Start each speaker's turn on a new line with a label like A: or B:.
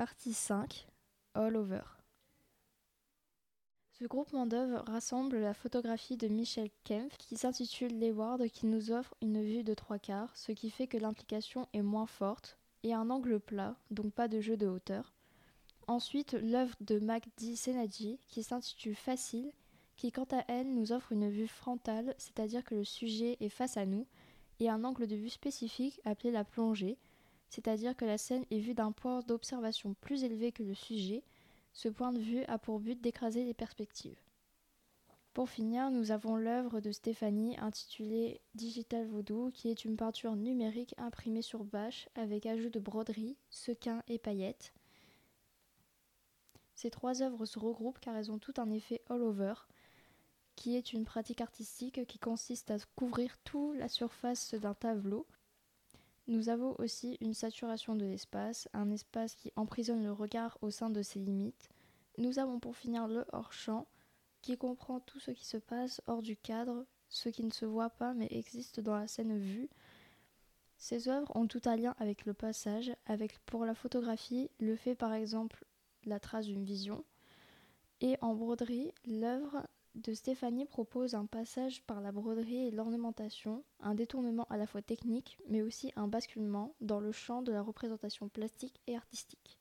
A: Partie 5 All Over. Ce groupement d'œuvres rassemble la photographie de Michel Kempf qui s'intitule Leeward qui nous offre une vue de trois quarts, ce qui fait que l'implication est moins forte, et un angle plat, donc pas de jeu de hauteur. Ensuite, l'œuvre de Magdi Senadji qui s'intitule Facile, qui quant à elle nous offre une vue frontale, c'est-à-dire que le sujet est face à nous, et un angle de vue spécifique appelé la plongée, c'est-à-dire que la scène est vue d'un point d'observation plus élevé que le sujet. Ce point de vue a pour but d'écraser les perspectives. Pour finir, nous avons l'œuvre de Stéphanie intitulée Digital Voodoo, qui est une peinture numérique imprimée sur bâche avec ajout de broderie, sequins et paillettes. Ces trois œuvres se regroupent car elles ont tout un effet all-over, qui est une pratique artistique qui consiste à couvrir toute la surface d'un tableau nous avons aussi une saturation de l'espace, un espace qui emprisonne le regard au sein de ses limites. Nous avons pour finir le hors-champ, qui comprend tout ce qui se passe hors du cadre, ce qui ne se voit pas mais existe dans la scène vue. Ces œuvres ont tout un lien avec le passage, avec pour la photographie le fait par exemple la trace d'une vision, et en broderie l'œuvre de Stéphanie propose un passage par la broderie et l'ornementation, un détournement à la fois technique mais aussi un basculement dans le champ de la représentation plastique et artistique.